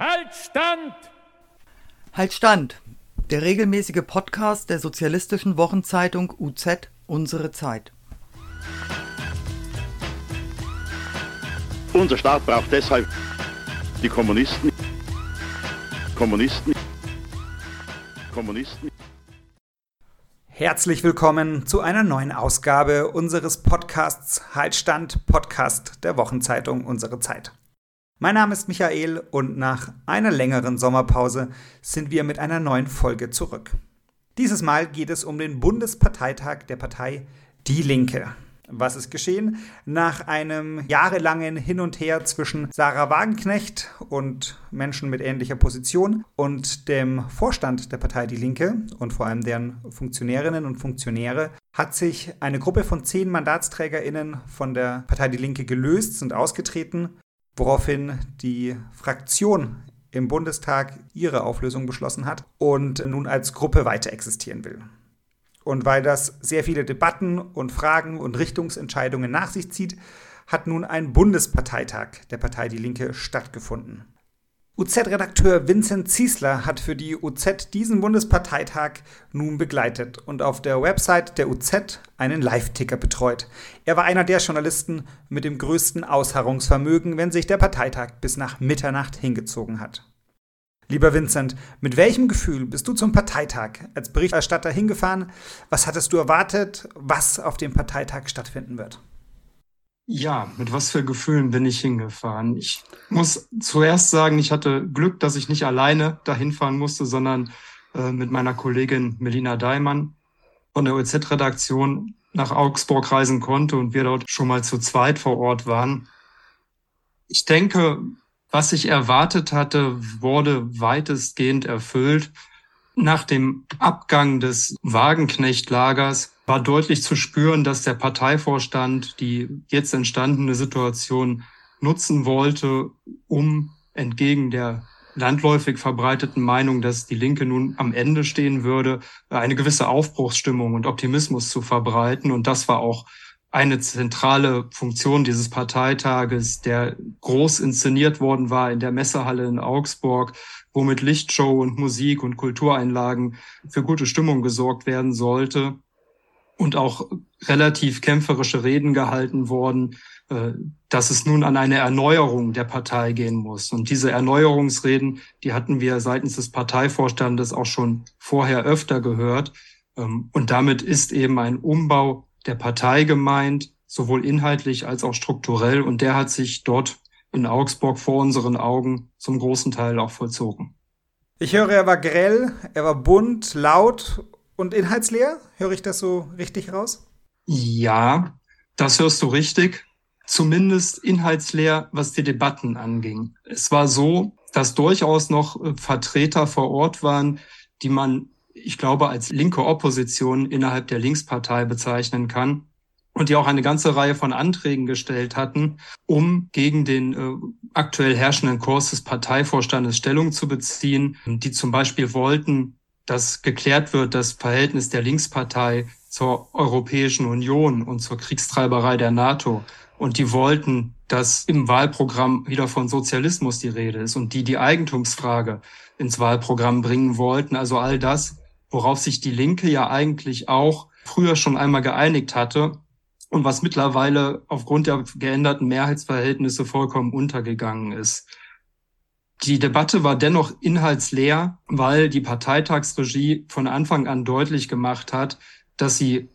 Halt Stand! Halt Stand! Der regelmäßige Podcast der sozialistischen Wochenzeitung UZ Unsere Zeit. Unser Staat braucht deshalb die Kommunisten. Kommunisten. Kommunisten. Herzlich willkommen zu einer neuen Ausgabe unseres Podcasts Haltstand Podcast der Wochenzeitung Unsere Zeit. Mein Name ist Michael und nach einer längeren Sommerpause sind wir mit einer neuen Folge zurück. Dieses Mal geht es um den Bundesparteitag der Partei Die Linke. Was ist geschehen? Nach einem jahrelangen Hin und Her zwischen Sarah Wagenknecht und Menschen mit ähnlicher Position und dem Vorstand der Partei Die Linke und vor allem deren Funktionärinnen und Funktionäre hat sich eine Gruppe von zehn MandatsträgerInnen von der Partei Die Linke gelöst, sind ausgetreten woraufhin die Fraktion im Bundestag ihre Auflösung beschlossen hat und nun als Gruppe weiter existieren will. Und weil das sehr viele Debatten und Fragen und Richtungsentscheidungen nach sich zieht, hat nun ein Bundesparteitag der Partei Die Linke stattgefunden. UZ-Redakteur Vincent Ziesler hat für die UZ diesen Bundesparteitag nun begleitet und auf der Website der UZ einen Live-Ticker betreut. Er war einer der Journalisten mit dem größten Ausharrungsvermögen, wenn sich der Parteitag bis nach Mitternacht hingezogen hat. Lieber Vincent, mit welchem Gefühl bist du zum Parteitag als Berichterstatter hingefahren? Was hattest du erwartet, was auf dem Parteitag stattfinden wird? Ja, mit was für Gefühlen bin ich hingefahren? Ich muss zuerst sagen, ich hatte Glück, dass ich nicht alleine dahin fahren musste, sondern äh, mit meiner Kollegin Melina Daimann von der OZ-Redaktion nach Augsburg reisen konnte und wir dort schon mal zu zweit vor Ort waren. Ich denke, was ich erwartet hatte, wurde weitestgehend erfüllt. Nach dem Abgang des Wagenknecht-Lagers war deutlich zu spüren, dass der Parteivorstand die jetzt entstandene Situation nutzen wollte, um entgegen der landläufig verbreiteten Meinung, dass die Linke nun am Ende stehen würde, eine gewisse Aufbruchsstimmung und Optimismus zu verbreiten. Und das war auch eine zentrale Funktion dieses Parteitages, der groß inszeniert worden war in der Messehalle in Augsburg, wo mit Lichtshow und Musik und Kultureinlagen für gute Stimmung gesorgt werden sollte und auch relativ kämpferische Reden gehalten worden, äh, dass es nun an eine Erneuerung der Partei gehen muss. Und diese Erneuerungsreden, die hatten wir seitens des Parteivorstandes auch schon vorher öfter gehört. Ähm, und damit ist eben ein Umbau der Partei gemeint, sowohl inhaltlich als auch strukturell. Und der hat sich dort in Augsburg vor unseren Augen zum großen Teil auch vollzogen. Ich höre, er war grell, er war bunt, laut und inhaltsleer. Höre ich das so richtig raus? Ja, das hörst du richtig. Zumindest inhaltsleer, was die Debatten anging. Es war so, dass durchaus noch äh, Vertreter vor Ort waren, die man, ich glaube, als linke Opposition innerhalb der Linkspartei bezeichnen kann und die auch eine ganze Reihe von Anträgen gestellt hatten, um gegen den äh, aktuell herrschenden Kurs des Parteivorstandes Stellung zu beziehen, die zum Beispiel wollten, dass geklärt wird, das Verhältnis der Linkspartei zur Europäischen Union und zur Kriegstreiberei der NATO. Und die wollten, dass im Wahlprogramm wieder von Sozialismus die Rede ist und die die Eigentumsfrage ins Wahlprogramm bringen wollten. Also all das, worauf sich die Linke ja eigentlich auch früher schon einmal geeinigt hatte und was mittlerweile aufgrund der geänderten Mehrheitsverhältnisse vollkommen untergegangen ist. Die Debatte war dennoch inhaltsleer, weil die Parteitagsregie von Anfang an deutlich gemacht hat, dass sie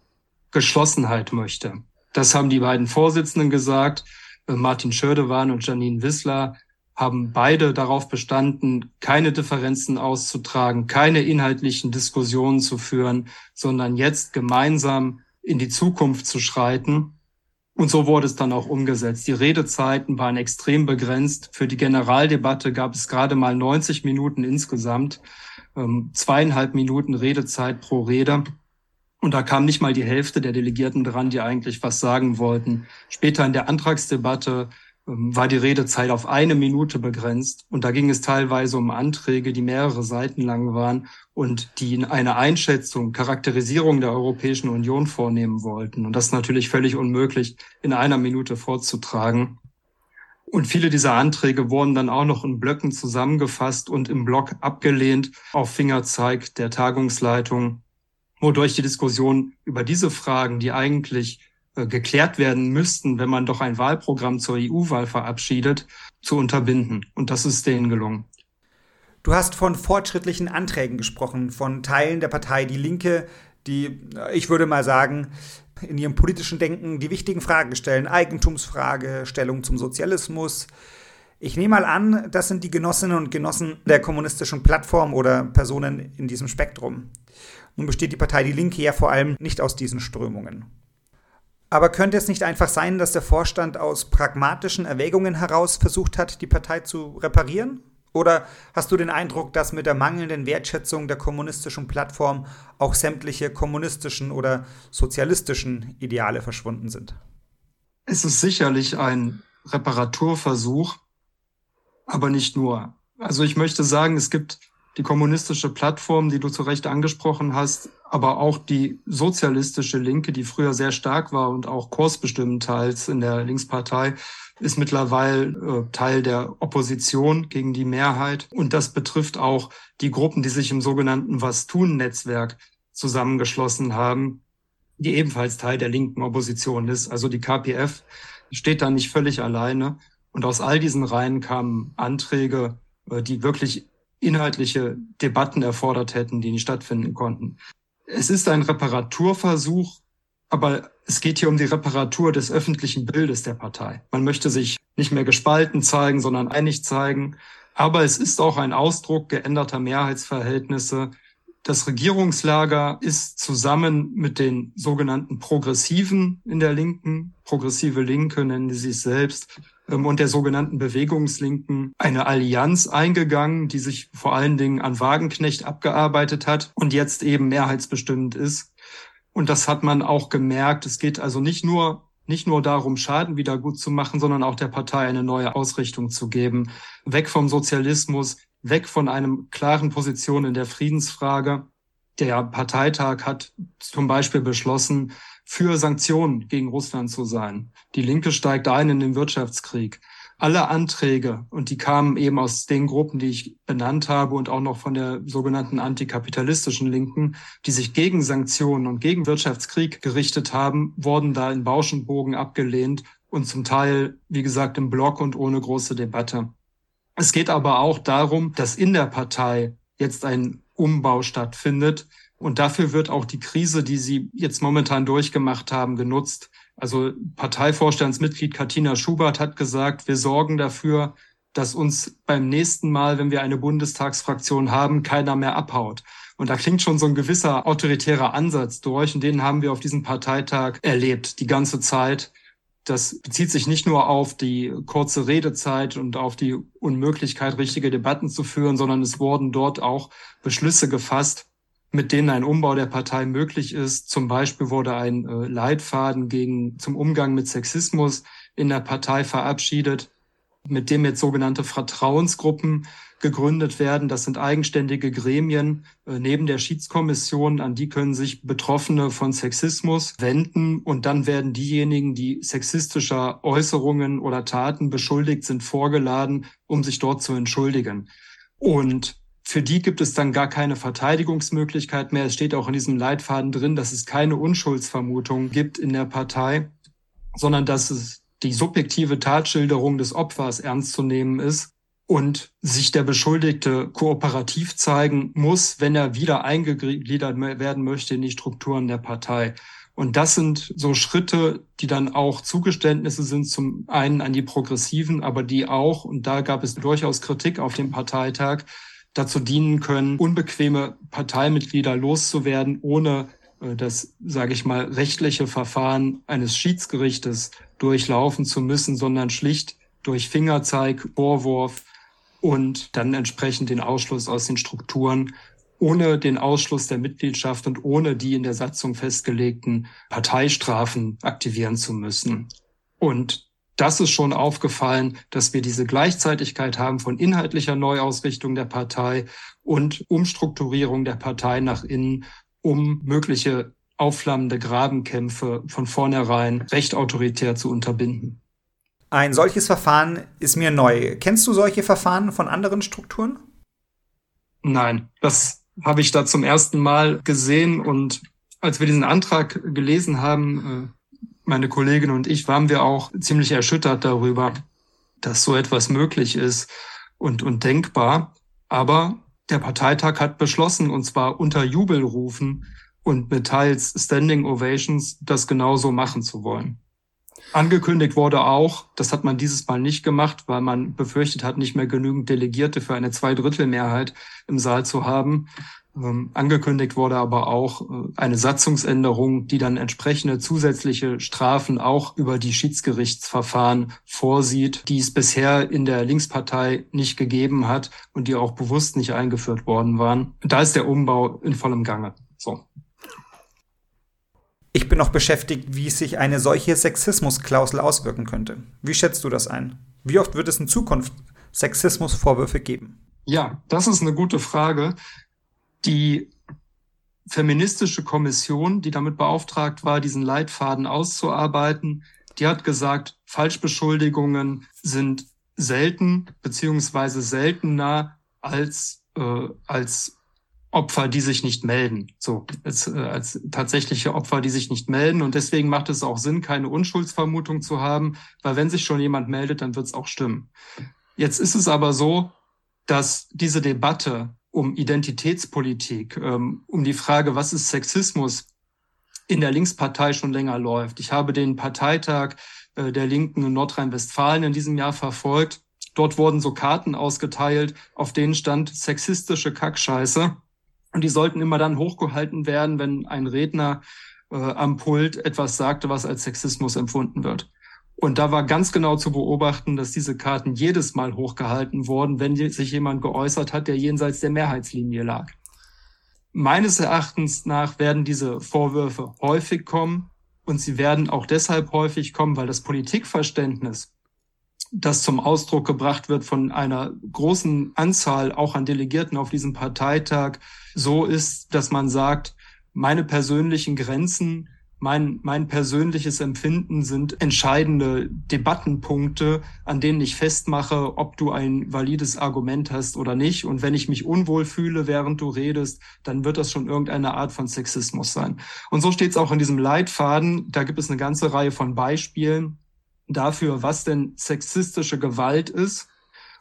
Geschlossenheit möchte. Das haben die beiden Vorsitzenden gesagt. Martin Schördewan und Janine Wissler haben beide darauf bestanden, keine Differenzen auszutragen, keine inhaltlichen Diskussionen zu führen, sondern jetzt gemeinsam in die Zukunft zu schreiten und so wurde es dann auch umgesetzt. Die Redezeiten waren extrem begrenzt. Für die Generaldebatte gab es gerade mal 90 Minuten insgesamt, ähm, zweieinhalb Minuten Redezeit pro Rede. Und da kam nicht mal die Hälfte der Delegierten dran, die eigentlich was sagen wollten. Später in der Antragsdebatte war die Redezeit auf eine Minute begrenzt. Und da ging es teilweise um Anträge, die mehrere Seiten lang waren und die eine Einschätzung, Charakterisierung der Europäischen Union vornehmen wollten. Und das ist natürlich völlig unmöglich in einer Minute vorzutragen. Und viele dieser Anträge wurden dann auch noch in Blöcken zusammengefasst und im Block abgelehnt auf Fingerzeig der Tagungsleitung, wodurch die Diskussion über diese Fragen, die eigentlich geklärt werden müssten, wenn man doch ein Wahlprogramm zur EU-Wahl verabschiedet, zu unterbinden. Und das ist denen gelungen. Du hast von fortschrittlichen Anträgen gesprochen, von Teilen der Partei Die Linke, die, ich würde mal sagen, in ihrem politischen Denken die wichtigen Fragen stellen. Eigentumsfrage, Stellung zum Sozialismus. Ich nehme mal an, das sind die Genossinnen und Genossen der kommunistischen Plattform oder Personen in diesem Spektrum. Nun besteht die Partei Die Linke ja vor allem nicht aus diesen Strömungen. Aber könnte es nicht einfach sein, dass der Vorstand aus pragmatischen Erwägungen heraus versucht hat, die Partei zu reparieren? Oder hast du den Eindruck, dass mit der mangelnden Wertschätzung der kommunistischen Plattform auch sämtliche kommunistischen oder sozialistischen Ideale verschwunden sind? Es ist sicherlich ein Reparaturversuch, aber nicht nur. Also ich möchte sagen, es gibt die kommunistische Plattform, die du zu Recht angesprochen hast, aber auch die sozialistische Linke, die früher sehr stark war und auch kursbestimmend teils in der Linkspartei, ist mittlerweile äh, Teil der Opposition gegen die Mehrheit. Und das betrifft auch die Gruppen, die sich im sogenannten Was-Tun-Netzwerk zusammengeschlossen haben, die ebenfalls Teil der linken Opposition ist. Also die KPF steht da nicht völlig alleine. Und aus all diesen Reihen kamen Anträge, äh, die wirklich inhaltliche Debatten erfordert hätten, die nicht stattfinden konnten. Es ist ein Reparaturversuch, aber es geht hier um die Reparatur des öffentlichen Bildes der Partei. Man möchte sich nicht mehr gespalten zeigen, sondern einig zeigen. Aber es ist auch ein Ausdruck geänderter Mehrheitsverhältnisse. Das Regierungslager ist zusammen mit den sogenannten Progressiven in der Linken, progressive Linke nennen sie sich selbst, und der sogenannten Bewegungslinken eine Allianz eingegangen, die sich vor allen Dingen an Wagenknecht abgearbeitet hat und jetzt eben mehrheitsbestimmend ist. Und das hat man auch gemerkt. Es geht also nicht nur nicht nur darum, Schaden wieder gut zu machen, sondern auch der Partei eine neue Ausrichtung zu geben. Weg vom Sozialismus, weg von einem klaren Position in der Friedensfrage. Der Parteitag hat zum Beispiel beschlossen, für Sanktionen gegen Russland zu sein. Die Linke steigt ein in den Wirtschaftskrieg. Alle Anträge, und die kamen eben aus den Gruppen, die ich benannt habe und auch noch von der sogenannten antikapitalistischen Linken, die sich gegen Sanktionen und gegen Wirtschaftskrieg gerichtet haben, wurden da in Bauschenbogen abgelehnt und zum Teil, wie gesagt, im Block und ohne große Debatte. Es geht aber auch darum, dass in der Partei jetzt ein Umbau stattfindet, und dafür wird auch die Krise, die Sie jetzt momentan durchgemacht haben, genutzt. Also Parteivorstandsmitglied Katina Schubert hat gesagt, wir sorgen dafür, dass uns beim nächsten Mal, wenn wir eine Bundestagsfraktion haben, keiner mehr abhaut. Und da klingt schon so ein gewisser autoritärer Ansatz durch. Und den haben wir auf diesem Parteitag erlebt, die ganze Zeit. Das bezieht sich nicht nur auf die kurze Redezeit und auf die Unmöglichkeit, richtige Debatten zu führen, sondern es wurden dort auch Beschlüsse gefasst, mit denen ein Umbau der Partei möglich ist. Zum Beispiel wurde ein äh, Leitfaden gegen, zum Umgang mit Sexismus in der Partei verabschiedet, mit dem jetzt sogenannte Vertrauensgruppen gegründet werden. Das sind eigenständige Gremien äh, neben der Schiedskommission, an die können sich Betroffene von Sexismus wenden und dann werden diejenigen, die sexistischer Äußerungen oder Taten beschuldigt sind, vorgeladen, um sich dort zu entschuldigen. Und für die gibt es dann gar keine Verteidigungsmöglichkeit mehr. Es steht auch in diesem Leitfaden drin, dass es keine Unschuldsvermutung gibt in der Partei, sondern dass es die subjektive Tatschilderung des Opfers ernst zu nehmen ist und sich der Beschuldigte kooperativ zeigen muss, wenn er wieder eingegliedert werden möchte in die Strukturen der Partei. Und das sind so Schritte, die dann auch Zugeständnisse sind, zum einen an die Progressiven, aber die auch, und da gab es durchaus Kritik auf dem Parteitag, dazu dienen können, unbequeme Parteimitglieder loszuwerden, ohne äh, das, sage ich mal, rechtliche Verfahren eines Schiedsgerichtes durchlaufen zu müssen, sondern schlicht durch Fingerzeig, Vorwurf und dann entsprechend den Ausschluss aus den Strukturen ohne den Ausschluss der Mitgliedschaft und ohne die in der Satzung festgelegten Parteistrafen aktivieren zu müssen. Und das ist schon aufgefallen, dass wir diese Gleichzeitigkeit haben von inhaltlicher Neuausrichtung der Partei und Umstrukturierung der Partei nach innen, um mögliche aufflammende Grabenkämpfe von vornherein recht autoritär zu unterbinden. Ein solches Verfahren ist mir neu. Kennst du solche Verfahren von anderen Strukturen? Nein, das habe ich da zum ersten Mal gesehen und als wir diesen Antrag gelesen haben, äh, meine Kollegin und ich, waren wir auch ziemlich erschüttert darüber, dass so etwas möglich ist und, und denkbar. Aber der Parteitag hat beschlossen, und zwar unter Jubelrufen und mit teils Standing Ovations, das genauso machen zu wollen. Angekündigt wurde auch, das hat man dieses Mal nicht gemacht, weil man befürchtet hat, nicht mehr genügend Delegierte für eine Zweidrittelmehrheit im Saal zu haben. Ähm, angekündigt wurde aber auch äh, eine Satzungsänderung, die dann entsprechende zusätzliche Strafen auch über die Schiedsgerichtsverfahren vorsieht, die es bisher in der Linkspartei nicht gegeben hat und die auch bewusst nicht eingeführt worden waren. Da ist der Umbau in vollem Gange. So. Ich bin noch beschäftigt, wie sich eine solche Sexismusklausel auswirken könnte. Wie schätzt du das ein? Wie oft wird es in Zukunft Sexismusvorwürfe geben? Ja, das ist eine gute Frage. Die feministische Kommission, die damit beauftragt war, diesen Leitfaden auszuarbeiten, die hat gesagt, Falschbeschuldigungen sind selten beziehungsweise seltener als, äh, als Opfer, die sich nicht melden, so als, äh, als tatsächliche Opfer, die sich nicht melden. Und deswegen macht es auch Sinn, keine Unschuldsvermutung zu haben, weil wenn sich schon jemand meldet, dann wird es auch stimmen. Jetzt ist es aber so, dass diese Debatte um Identitätspolitik, ähm, um die Frage, was ist Sexismus, in der Linkspartei schon länger läuft. Ich habe den Parteitag äh, der Linken in Nordrhein-Westfalen in diesem Jahr verfolgt. Dort wurden so Karten ausgeteilt, auf denen stand sexistische Kackscheiße. Und die sollten immer dann hochgehalten werden, wenn ein Redner äh, am Pult etwas sagte, was als Sexismus empfunden wird. Und da war ganz genau zu beobachten, dass diese Karten jedes Mal hochgehalten wurden, wenn sich jemand geäußert hat, der jenseits der Mehrheitslinie lag. Meines Erachtens nach werden diese Vorwürfe häufig kommen und sie werden auch deshalb häufig kommen, weil das Politikverständnis das zum Ausdruck gebracht wird von einer großen Anzahl auch an Delegierten auf diesem Parteitag, so ist, dass man sagt, meine persönlichen Grenzen, mein, mein persönliches Empfinden sind entscheidende Debattenpunkte, an denen ich festmache, ob du ein valides Argument hast oder nicht. Und wenn ich mich unwohl fühle, während du redest, dann wird das schon irgendeine Art von Sexismus sein. Und so steht es auch in diesem Leitfaden. Da gibt es eine ganze Reihe von Beispielen dafür, was denn sexistische Gewalt ist.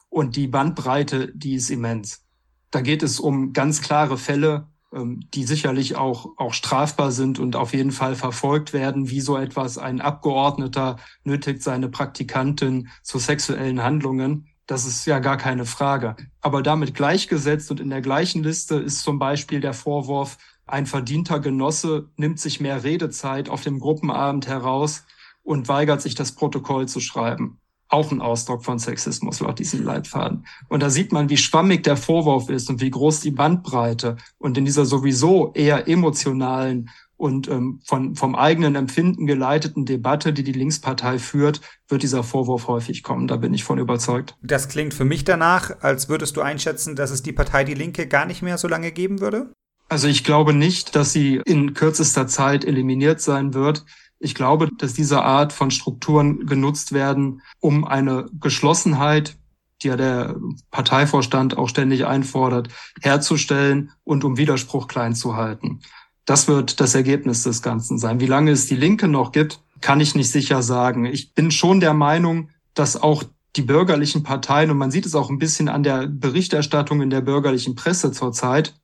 Und die Bandbreite, die ist immens. Da geht es um ganz klare Fälle, die sicherlich auch, auch strafbar sind und auf jeden Fall verfolgt werden, wie so etwas ein Abgeordneter nötigt seine Praktikantin zu sexuellen Handlungen. Das ist ja gar keine Frage. Aber damit gleichgesetzt und in der gleichen Liste ist zum Beispiel der Vorwurf, ein verdienter Genosse nimmt sich mehr Redezeit auf dem Gruppenabend heraus und weigert sich, das Protokoll zu schreiben. Auch ein Ausdruck von Sexismus laut diesem Leitfaden. Und da sieht man, wie schwammig der Vorwurf ist und wie groß die Bandbreite. Und in dieser sowieso eher emotionalen und ähm, von, vom eigenen Empfinden geleiteten Debatte, die die Linkspartei führt, wird dieser Vorwurf häufig kommen. Da bin ich von überzeugt. Das klingt für mich danach, als würdest du einschätzen, dass es die Partei Die Linke gar nicht mehr so lange geben würde? Also ich glaube nicht, dass sie in kürzester Zeit eliminiert sein wird. Ich glaube, dass diese Art von Strukturen genutzt werden, um eine Geschlossenheit, die ja der Parteivorstand auch ständig einfordert, herzustellen und um Widerspruch klein zu halten. Das wird das Ergebnis des Ganzen sein. Wie lange es die Linke noch gibt, kann ich nicht sicher sagen. Ich bin schon der Meinung, dass auch die bürgerlichen Parteien, und man sieht es auch ein bisschen an der Berichterstattung in der bürgerlichen Presse zurzeit,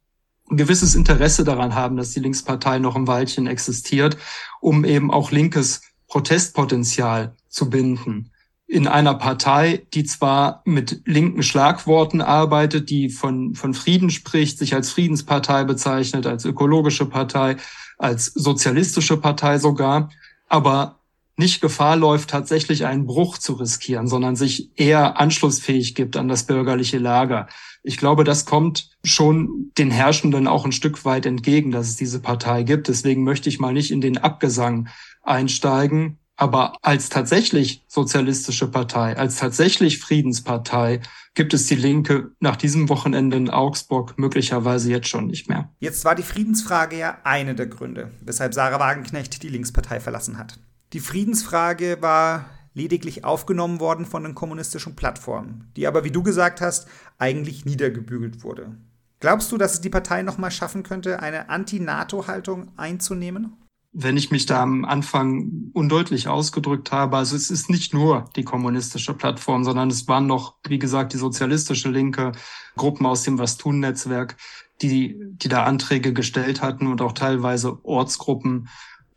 ein gewisses Interesse daran haben, dass die Linkspartei noch ein Weilchen existiert, um eben auch linkes Protestpotenzial zu binden. In einer Partei, die zwar mit linken Schlagworten arbeitet, die von, von Frieden spricht, sich als Friedenspartei bezeichnet, als ökologische Partei, als sozialistische Partei sogar, aber nicht Gefahr läuft, tatsächlich einen Bruch zu riskieren, sondern sich eher anschlussfähig gibt an das bürgerliche Lager. Ich glaube, das kommt schon den Herrschenden auch ein Stück weit entgegen, dass es diese Partei gibt. Deswegen möchte ich mal nicht in den Abgesang einsteigen. Aber als tatsächlich sozialistische Partei, als tatsächlich Friedenspartei gibt es die Linke nach diesem Wochenende in Augsburg möglicherweise jetzt schon nicht mehr. Jetzt war die Friedensfrage ja eine der Gründe, weshalb Sarah Wagenknecht die Linkspartei verlassen hat. Die Friedensfrage war lediglich aufgenommen worden von den kommunistischen Plattformen, die aber, wie du gesagt hast, eigentlich niedergebügelt wurde. Glaubst du, dass es die Partei nochmal schaffen könnte, eine Anti-NATO-Haltung einzunehmen? wenn ich mich da am Anfang undeutlich ausgedrückt habe. Also es ist nicht nur die kommunistische Plattform, sondern es waren noch, wie gesagt, die sozialistische Linke, Gruppen aus dem Was tun Netzwerk, die, die da Anträge gestellt hatten und auch teilweise Ortsgruppen,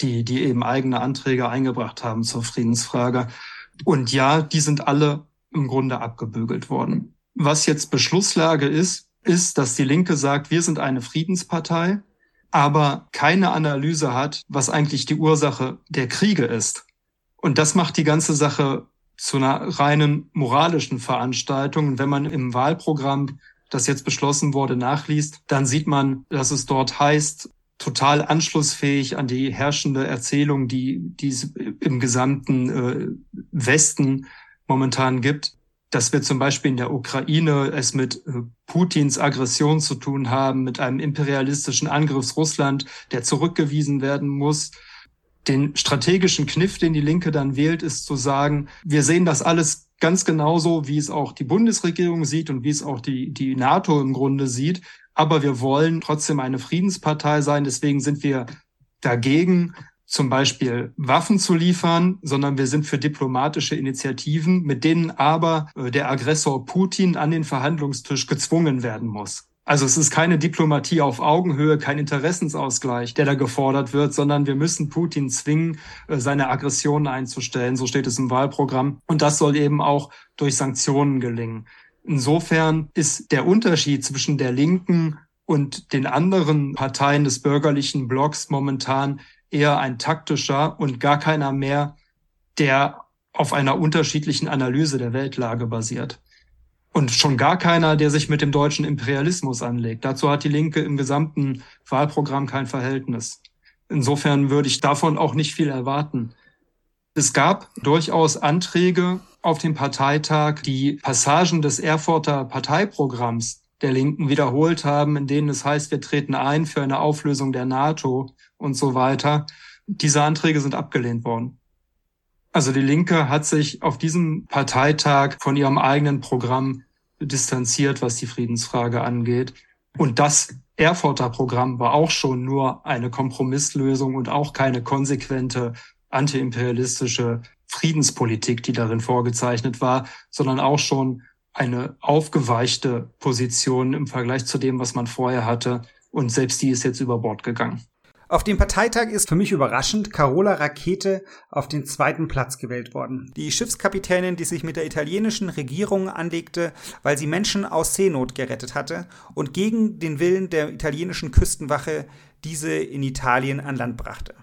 die, die eben eigene Anträge eingebracht haben zur Friedensfrage. Und ja, die sind alle im Grunde abgebügelt worden. Was jetzt Beschlusslage ist, ist, dass die Linke sagt, wir sind eine Friedenspartei aber keine Analyse hat, was eigentlich die Ursache der Kriege ist. Und das macht die ganze Sache zu einer reinen moralischen Veranstaltung. Wenn man im Wahlprogramm, das jetzt beschlossen wurde, nachliest, dann sieht man, dass es dort heißt, total anschlussfähig an die herrschende Erzählung, die, die es im gesamten äh, Westen momentan gibt dass wir zum Beispiel in der Ukraine es mit äh, Putins Aggression zu tun haben, mit einem imperialistischen Angriffs Russland, der zurückgewiesen werden muss. Den strategischen Kniff, den die Linke dann wählt, ist zu sagen, wir sehen das alles ganz genauso, wie es auch die Bundesregierung sieht und wie es auch die, die NATO im Grunde sieht. Aber wir wollen trotzdem eine Friedenspartei sein. Deswegen sind wir dagegen, zum Beispiel Waffen zu liefern, sondern wir sind für diplomatische Initiativen, mit denen aber äh, der Aggressor Putin an den Verhandlungstisch gezwungen werden muss. Also es ist keine Diplomatie auf Augenhöhe, kein Interessensausgleich, der da gefordert wird, sondern wir müssen Putin zwingen, äh, seine Aggression einzustellen. So steht es im Wahlprogramm. Und das soll eben auch durch Sanktionen gelingen. Insofern ist der Unterschied zwischen der Linken und den anderen Parteien des bürgerlichen Blocks momentan eher ein taktischer und gar keiner mehr, der auf einer unterschiedlichen Analyse der Weltlage basiert. Und schon gar keiner, der sich mit dem deutschen Imperialismus anlegt. Dazu hat die Linke im gesamten Wahlprogramm kein Verhältnis. Insofern würde ich davon auch nicht viel erwarten. Es gab durchaus Anträge auf dem Parteitag, die Passagen des Erfurter Parteiprogramms der Linken wiederholt haben, in denen es heißt, wir treten ein für eine Auflösung der NATO und so weiter. Diese Anträge sind abgelehnt worden. Also die Linke hat sich auf diesem Parteitag von ihrem eigenen Programm distanziert, was die Friedensfrage angeht. Und das Erfurter Programm war auch schon nur eine Kompromisslösung und auch keine konsequente antiimperialistische Friedenspolitik, die darin vorgezeichnet war, sondern auch schon eine aufgeweichte Position im Vergleich zu dem, was man vorher hatte. Und selbst die ist jetzt über Bord gegangen. Auf dem Parteitag ist für mich überraschend Carola Rakete auf den zweiten Platz gewählt worden. Die Schiffskapitänin, die sich mit der italienischen Regierung anlegte, weil sie Menschen aus Seenot gerettet hatte und gegen den Willen der italienischen Küstenwache diese in Italien an Land brachte.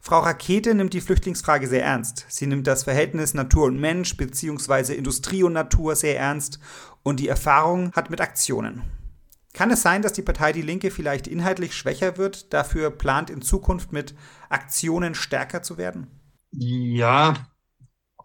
Frau Rakete nimmt die Flüchtlingsfrage sehr ernst. Sie nimmt das Verhältnis Natur und Mensch bzw. Industrie und Natur sehr ernst und die Erfahrung hat mit Aktionen. Kann es sein, dass die Partei Die Linke vielleicht inhaltlich schwächer wird, dafür plant in Zukunft mit Aktionen stärker zu werden? Ja,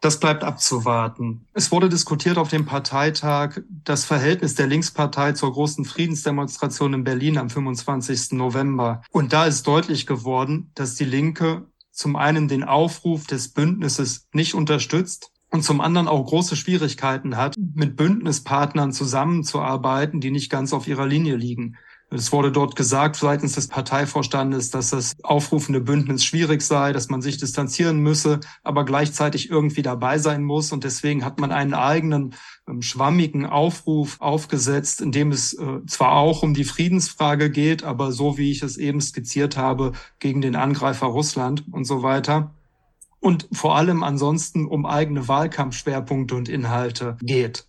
das bleibt abzuwarten. Es wurde diskutiert auf dem Parteitag das Verhältnis der Linkspartei zur großen Friedensdemonstration in Berlin am 25. November. Und da ist deutlich geworden, dass die Linke zum einen den Aufruf des Bündnisses nicht unterstützt und zum anderen auch große Schwierigkeiten hat, mit Bündnispartnern zusammenzuarbeiten, die nicht ganz auf ihrer Linie liegen. Es wurde dort gesagt seitens des Parteivorstandes, dass das aufrufende Bündnis schwierig sei, dass man sich distanzieren müsse, aber gleichzeitig irgendwie dabei sein muss. Und deswegen hat man einen eigenen ähm, schwammigen Aufruf aufgesetzt, in dem es äh, zwar auch um die Friedensfrage geht, aber so wie ich es eben skizziert habe, gegen den Angreifer Russland und so weiter. Und vor allem ansonsten um eigene Wahlkampfschwerpunkte und Inhalte geht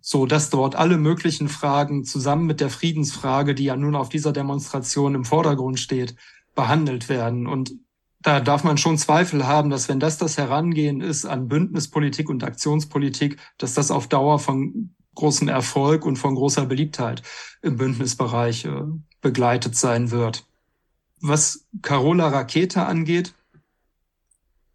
so dass dort alle möglichen Fragen zusammen mit der Friedensfrage, die ja nun auf dieser Demonstration im Vordergrund steht, behandelt werden. Und da darf man schon Zweifel haben, dass wenn das das Herangehen ist an Bündnispolitik und Aktionspolitik, dass das auf Dauer von großem Erfolg und von großer Beliebtheit im Bündnisbereich äh, begleitet sein wird. Was Carola Rakete angeht,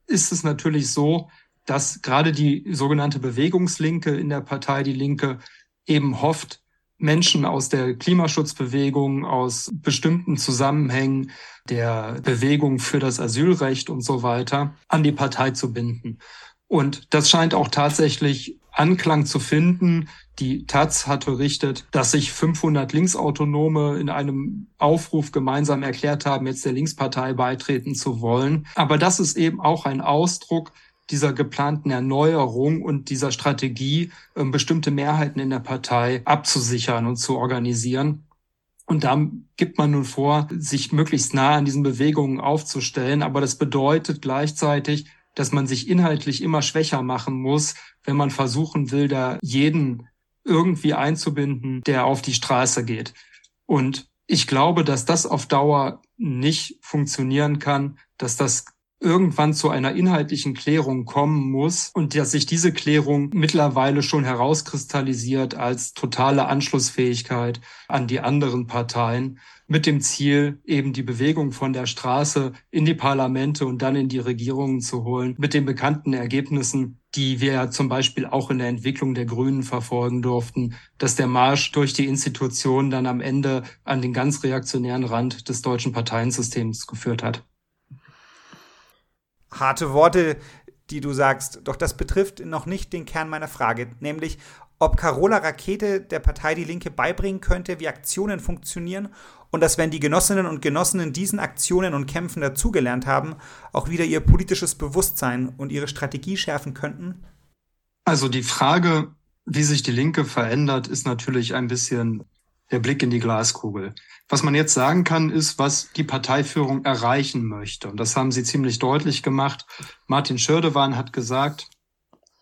ist es natürlich so, dass gerade die sogenannte Bewegungslinke in der Partei Die Linke eben hofft, Menschen aus der Klimaschutzbewegung, aus bestimmten Zusammenhängen der Bewegung für das Asylrecht und so weiter an die Partei zu binden. Und das scheint auch tatsächlich Anklang zu finden. Die Taz hat berichtet, dass sich 500 Linksautonome in einem Aufruf gemeinsam erklärt haben, jetzt der Linkspartei beitreten zu wollen. Aber das ist eben auch ein Ausdruck dieser geplanten Erneuerung und dieser Strategie, ähm, bestimmte Mehrheiten in der Partei abzusichern und zu organisieren. Und da gibt man nun vor, sich möglichst nah an diesen Bewegungen aufzustellen. Aber das bedeutet gleichzeitig, dass man sich inhaltlich immer schwächer machen muss, wenn man versuchen will, da jeden irgendwie einzubinden, der auf die Straße geht. Und ich glaube, dass das auf Dauer nicht funktionieren kann, dass das irgendwann zu einer inhaltlichen Klärung kommen muss und dass sich diese Klärung mittlerweile schon herauskristallisiert als totale Anschlussfähigkeit an die anderen Parteien mit dem Ziel, eben die Bewegung von der Straße in die Parlamente und dann in die Regierungen zu holen, mit den bekannten Ergebnissen, die wir zum Beispiel auch in der Entwicklung der Grünen verfolgen durften, dass der Marsch durch die Institutionen dann am Ende an den ganz reaktionären Rand des deutschen Parteiensystems geführt hat harte Worte, die du sagst. Doch das betrifft noch nicht den Kern meiner Frage, nämlich ob Carola Rakete der Partei Die Linke beibringen könnte, wie Aktionen funktionieren und dass, wenn die Genossinnen und Genossen in diesen Aktionen und Kämpfen dazugelernt haben, auch wieder ihr politisches Bewusstsein und ihre Strategie schärfen könnten? Also die Frage, wie sich die Linke verändert, ist natürlich ein bisschen der Blick in die Glaskugel. Was man jetzt sagen kann, ist, was die Parteiführung erreichen möchte. Und das haben sie ziemlich deutlich gemacht. Martin Schördewan hat gesagt,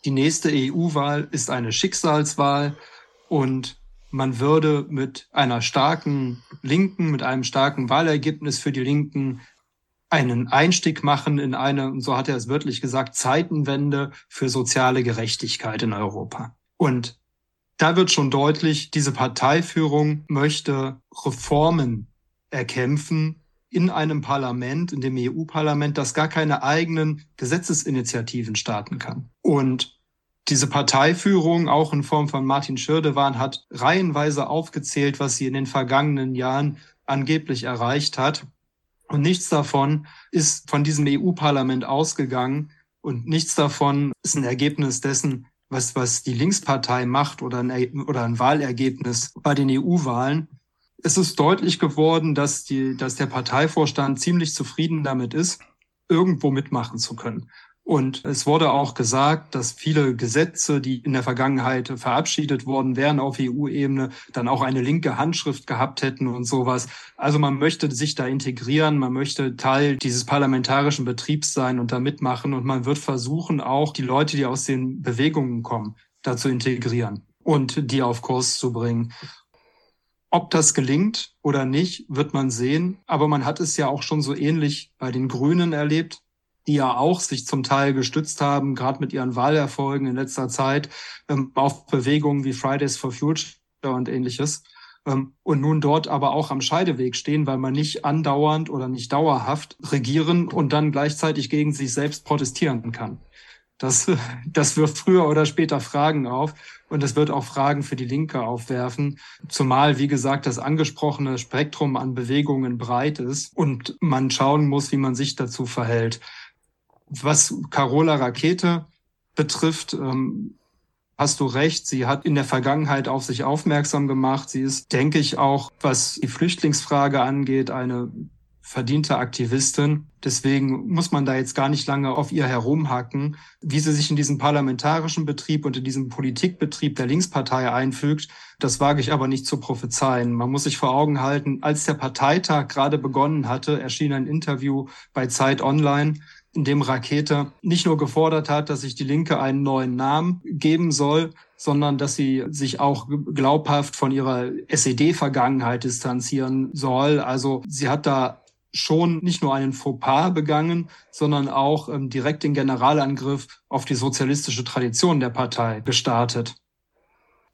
die nächste EU-Wahl ist eine Schicksalswahl und man würde mit einer starken Linken, mit einem starken Wahlergebnis für die Linken einen Einstieg machen in eine, so hat er es wörtlich gesagt, Zeitenwende für soziale Gerechtigkeit in Europa. Und da wird schon deutlich, diese Parteiführung möchte Reformen erkämpfen in einem Parlament, in dem EU-Parlament, das gar keine eigenen Gesetzesinitiativen starten kann. Und diese Parteiführung, auch in Form von Martin Schirdewan, hat reihenweise aufgezählt, was sie in den vergangenen Jahren angeblich erreicht hat. Und nichts davon ist von diesem EU-Parlament ausgegangen. Und nichts davon ist ein Ergebnis dessen, was, was die Linkspartei macht oder ein, oder ein Wahlergebnis bei den EU-Wahlen. Es ist deutlich geworden, dass, die, dass der Parteivorstand ziemlich zufrieden damit ist, irgendwo mitmachen zu können. Und es wurde auch gesagt, dass viele Gesetze, die in der Vergangenheit verabschiedet worden wären auf EU-Ebene, dann auch eine linke Handschrift gehabt hätten und sowas. Also man möchte sich da integrieren, man möchte Teil dieses parlamentarischen Betriebs sein und da mitmachen und man wird versuchen, auch die Leute, die aus den Bewegungen kommen, da zu integrieren und die auf Kurs zu bringen. Ob das gelingt oder nicht, wird man sehen. Aber man hat es ja auch schon so ähnlich bei den Grünen erlebt die ja auch sich zum Teil gestützt haben, gerade mit ihren Wahlerfolgen in letzter Zeit, ähm, auf Bewegungen wie Fridays for Future und ähnliches. Ähm, und nun dort aber auch am Scheideweg stehen, weil man nicht andauernd oder nicht dauerhaft regieren und dann gleichzeitig gegen sich selbst protestieren kann. Das, das wirft früher oder später Fragen auf und es wird auch Fragen für die Linke aufwerfen, zumal, wie gesagt, das angesprochene Spektrum an Bewegungen breit ist und man schauen muss, wie man sich dazu verhält. Was Carola Rakete betrifft, ähm, hast du recht. Sie hat in der Vergangenheit auf sich aufmerksam gemacht. Sie ist, denke ich, auch, was die Flüchtlingsfrage angeht, eine verdiente Aktivistin. Deswegen muss man da jetzt gar nicht lange auf ihr herumhacken. Wie sie sich in diesen parlamentarischen Betrieb und in diesen Politikbetrieb der Linkspartei einfügt, das wage ich aber nicht zu prophezeien. Man muss sich vor Augen halten, als der Parteitag gerade begonnen hatte, erschien ein Interview bei Zeit Online, in dem Rakete nicht nur gefordert hat, dass sich die Linke einen neuen Namen geben soll, sondern dass sie sich auch glaubhaft von ihrer SED-Vergangenheit distanzieren soll. Also sie hat da schon nicht nur einen Fauxpas begangen, sondern auch ähm, direkt den Generalangriff auf die sozialistische Tradition der Partei gestartet.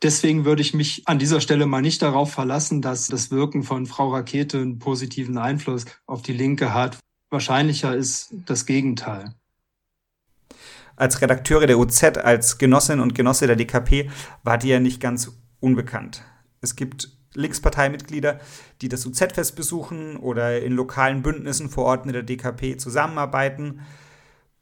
Deswegen würde ich mich an dieser Stelle mal nicht darauf verlassen, dass das Wirken von Frau Rakete einen positiven Einfluss auf die Linke hat. Wahrscheinlicher ist das Gegenteil. Als Redakteure der UZ, als Genossin und Genosse der DKP war die ja nicht ganz unbekannt. Es gibt Linksparteimitglieder, die das UZ-Fest besuchen oder in lokalen Bündnissen vor Ort mit der DKP zusammenarbeiten.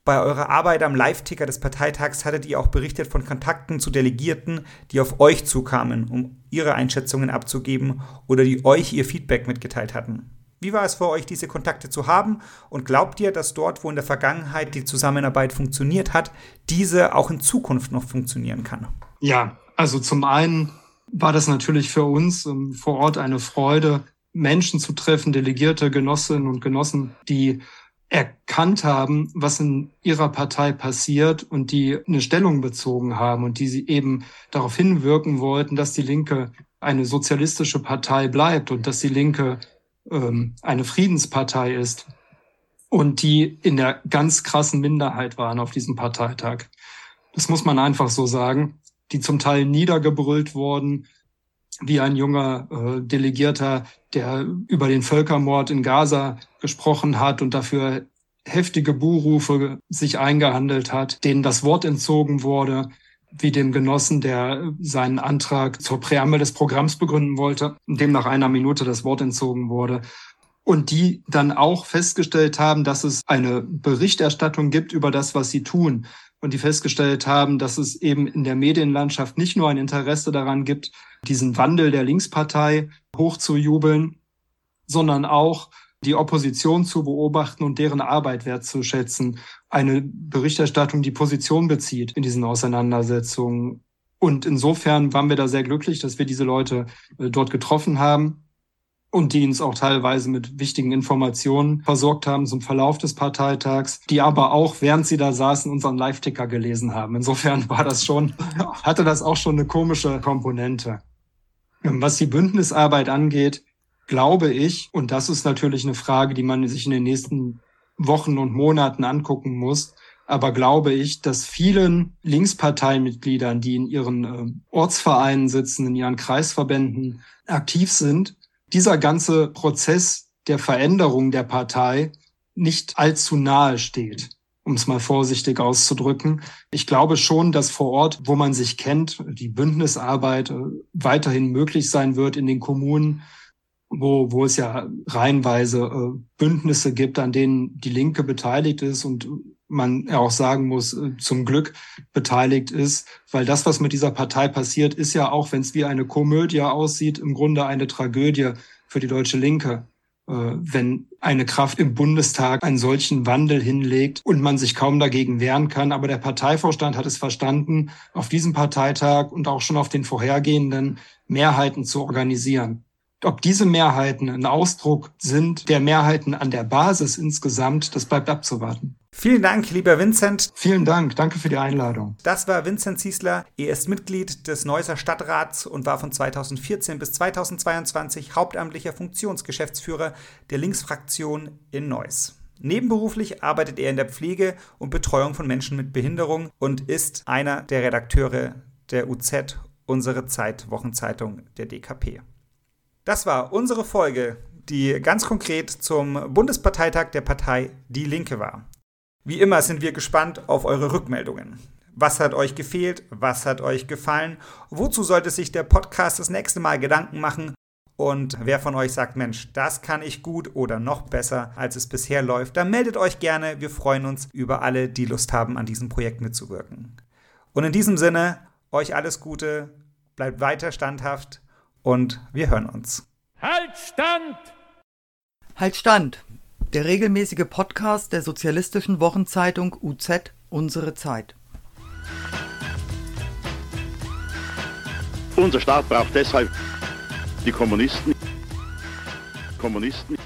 Bei eurer Arbeit am Live-Ticker des Parteitags hattet ihr auch berichtet von Kontakten zu Delegierten, die auf euch zukamen, um ihre Einschätzungen abzugeben oder die euch ihr Feedback mitgeteilt hatten. Wie war es für euch, diese Kontakte zu haben? Und glaubt ihr, dass dort, wo in der Vergangenheit die Zusammenarbeit funktioniert hat, diese auch in Zukunft noch funktionieren kann? Ja, also zum einen war das natürlich für uns um, vor Ort eine Freude, Menschen zu treffen, Delegierte, Genossinnen und Genossen, die erkannt haben, was in ihrer Partei passiert und die eine Stellung bezogen haben und die sie eben darauf hinwirken wollten, dass die Linke eine sozialistische Partei bleibt und dass die Linke ähm, eine Friedenspartei ist und die in der ganz krassen Minderheit waren auf diesem Parteitag. Das muss man einfach so sagen, die zum Teil niedergebrüllt wurden, wie ein junger äh, Delegierter, der über den Völkermord in Gaza gesprochen hat und dafür heftige Buhrufe sich eingehandelt hat, denen das Wort entzogen wurde, wie dem Genossen, der seinen Antrag zur Präambel des Programms begründen wollte, dem nach einer Minute das Wort entzogen wurde. Und die dann auch festgestellt haben, dass es eine Berichterstattung gibt über das, was sie tun. Und die festgestellt haben, dass es eben in der Medienlandschaft nicht nur ein Interesse daran gibt, diesen Wandel der Linkspartei hochzujubeln, sondern auch die Opposition zu beobachten und deren Arbeit wertzuschätzen. Eine Berichterstattung, die Position bezieht in diesen Auseinandersetzungen. Und insofern waren wir da sehr glücklich, dass wir diese Leute äh, dort getroffen haben und die uns auch teilweise mit wichtigen Informationen versorgt haben zum Verlauf des Parteitags, die aber auch, während sie da saßen, unseren Live-Ticker gelesen haben. Insofern war das schon, hatte das auch schon eine komische Komponente. Was die Bündnisarbeit angeht, glaube ich, und das ist natürlich eine Frage, die man sich in den nächsten Wochen und Monaten angucken muss, aber glaube ich, dass vielen Linksparteimitgliedern, die in ihren äh, Ortsvereinen sitzen, in ihren Kreisverbänden aktiv sind, dieser ganze Prozess der Veränderung der Partei nicht allzu nahe steht um es mal vorsichtig auszudrücken. Ich glaube schon, dass vor Ort, wo man sich kennt, die Bündnisarbeit äh, weiterhin möglich sein wird in den Kommunen, wo, wo es ja reihenweise äh, Bündnisse gibt, an denen die Linke beteiligt ist und man ja auch sagen muss, äh, zum Glück beteiligt ist, weil das, was mit dieser Partei passiert, ist ja auch, wenn es wie eine Komödie aussieht, im Grunde eine Tragödie für die deutsche Linke. Äh, wenn eine Kraft im Bundestag einen solchen Wandel hinlegt und man sich kaum dagegen wehren kann. Aber der Parteivorstand hat es verstanden, auf diesem Parteitag und auch schon auf den vorhergehenden Mehrheiten zu organisieren. Ob diese Mehrheiten ein Ausdruck sind der Mehrheiten an der Basis insgesamt, das bleibt abzuwarten. Vielen Dank, lieber Vincent. Vielen Dank, danke für die Einladung. Das war Vincent Ziesler. Er ist Mitglied des Neusser Stadtrats und war von 2014 bis 2022 hauptamtlicher Funktionsgeschäftsführer der Linksfraktion in Neuss. Nebenberuflich arbeitet er in der Pflege und Betreuung von Menschen mit Behinderung und ist einer der Redakteure der UZ Unsere Zeit Wochenzeitung der DKP. Das war unsere Folge, die ganz konkret zum Bundesparteitag der Partei Die Linke war. Wie immer sind wir gespannt auf eure Rückmeldungen. Was hat euch gefehlt? Was hat euch gefallen? Wozu sollte sich der Podcast das nächste Mal Gedanken machen? Und wer von euch sagt, Mensch, das kann ich gut oder noch besser, als es bisher läuft, dann meldet euch gerne. Wir freuen uns über alle, die Lust haben, an diesem Projekt mitzuwirken. Und in diesem Sinne, euch alles Gute, bleibt weiter standhaft und wir hören uns. Halt Stand! Halt Stand! Der regelmäßige Podcast der sozialistischen Wochenzeitung UZ Unsere Zeit. Unser Staat braucht deshalb die Kommunisten. Kommunisten.